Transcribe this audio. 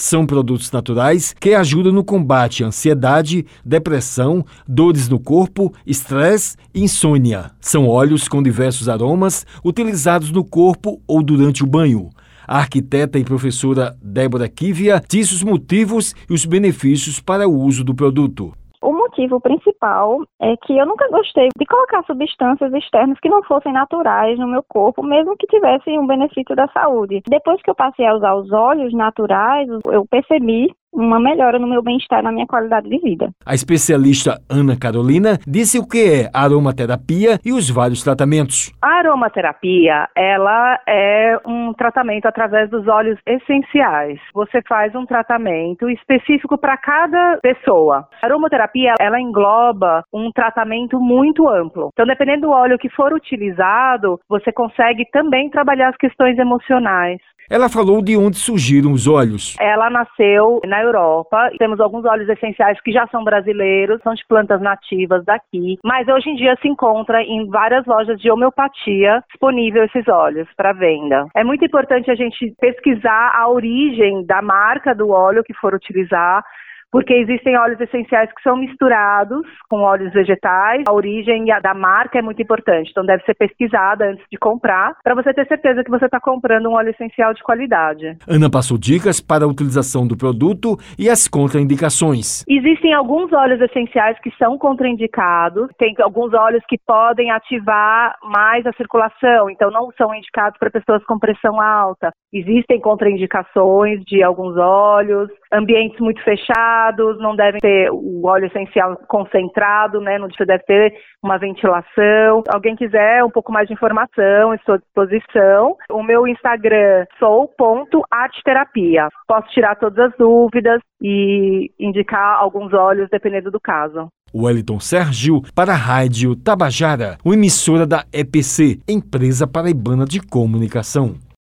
São produtos naturais que ajudam no combate à ansiedade, depressão, dores no corpo, estresse e insônia. São óleos com diversos aromas utilizados no corpo ou durante o banho. A arquiteta e professora Débora Kivia diz os motivos e os benefícios para o uso do produto. Motivo principal é que eu nunca gostei de colocar substâncias externas que não fossem naturais no meu corpo, mesmo que tivessem um benefício da saúde. Depois que eu passei a usar os óleos naturais, eu percebi uma melhora no meu bem-estar, na minha qualidade de vida. A especialista Ana Carolina disse o que é aromaterapia e os vários tratamentos. A aromaterapia, ela é um tratamento através dos óleos essenciais. Você faz um tratamento específico para cada pessoa. A aromaterapia, ela engloba um tratamento muito amplo. Então, dependendo do óleo que for utilizado, você consegue também trabalhar as questões emocionais. Ela falou de onde surgiram os óleos. Ela nasceu na Europa. Temos alguns óleos essenciais que já são brasileiros, são de plantas nativas daqui, mas hoje em dia se encontra em várias lojas de homeopatia disponível esses óleos para venda. É muito importante a gente pesquisar a origem da marca do óleo que for utilizar porque existem óleos essenciais que são misturados com óleos vegetais. A origem da marca é muito importante, então deve ser pesquisada antes de comprar, para você ter certeza que você está comprando um óleo essencial de qualidade. Ana passou dicas para a utilização do produto e as contraindicações. Existem alguns óleos essenciais que são contraindicados, tem alguns óleos que podem ativar mais a circulação, então não são indicados para pessoas com pressão alta. Existem contraindicações de alguns óleos, ambientes muito não devem ter o óleo essencial concentrado, né? Deve ter uma ventilação. Alguém quiser um pouco mais de informação, estou à disposição. O meu Instagram sou.arteterapia. Posso tirar todas as dúvidas e indicar alguns óleos dependendo do caso. Wellington Sérgio para a Rádio Tabajara, uma emissora da EPC, Empresa Paraibana de Comunicação.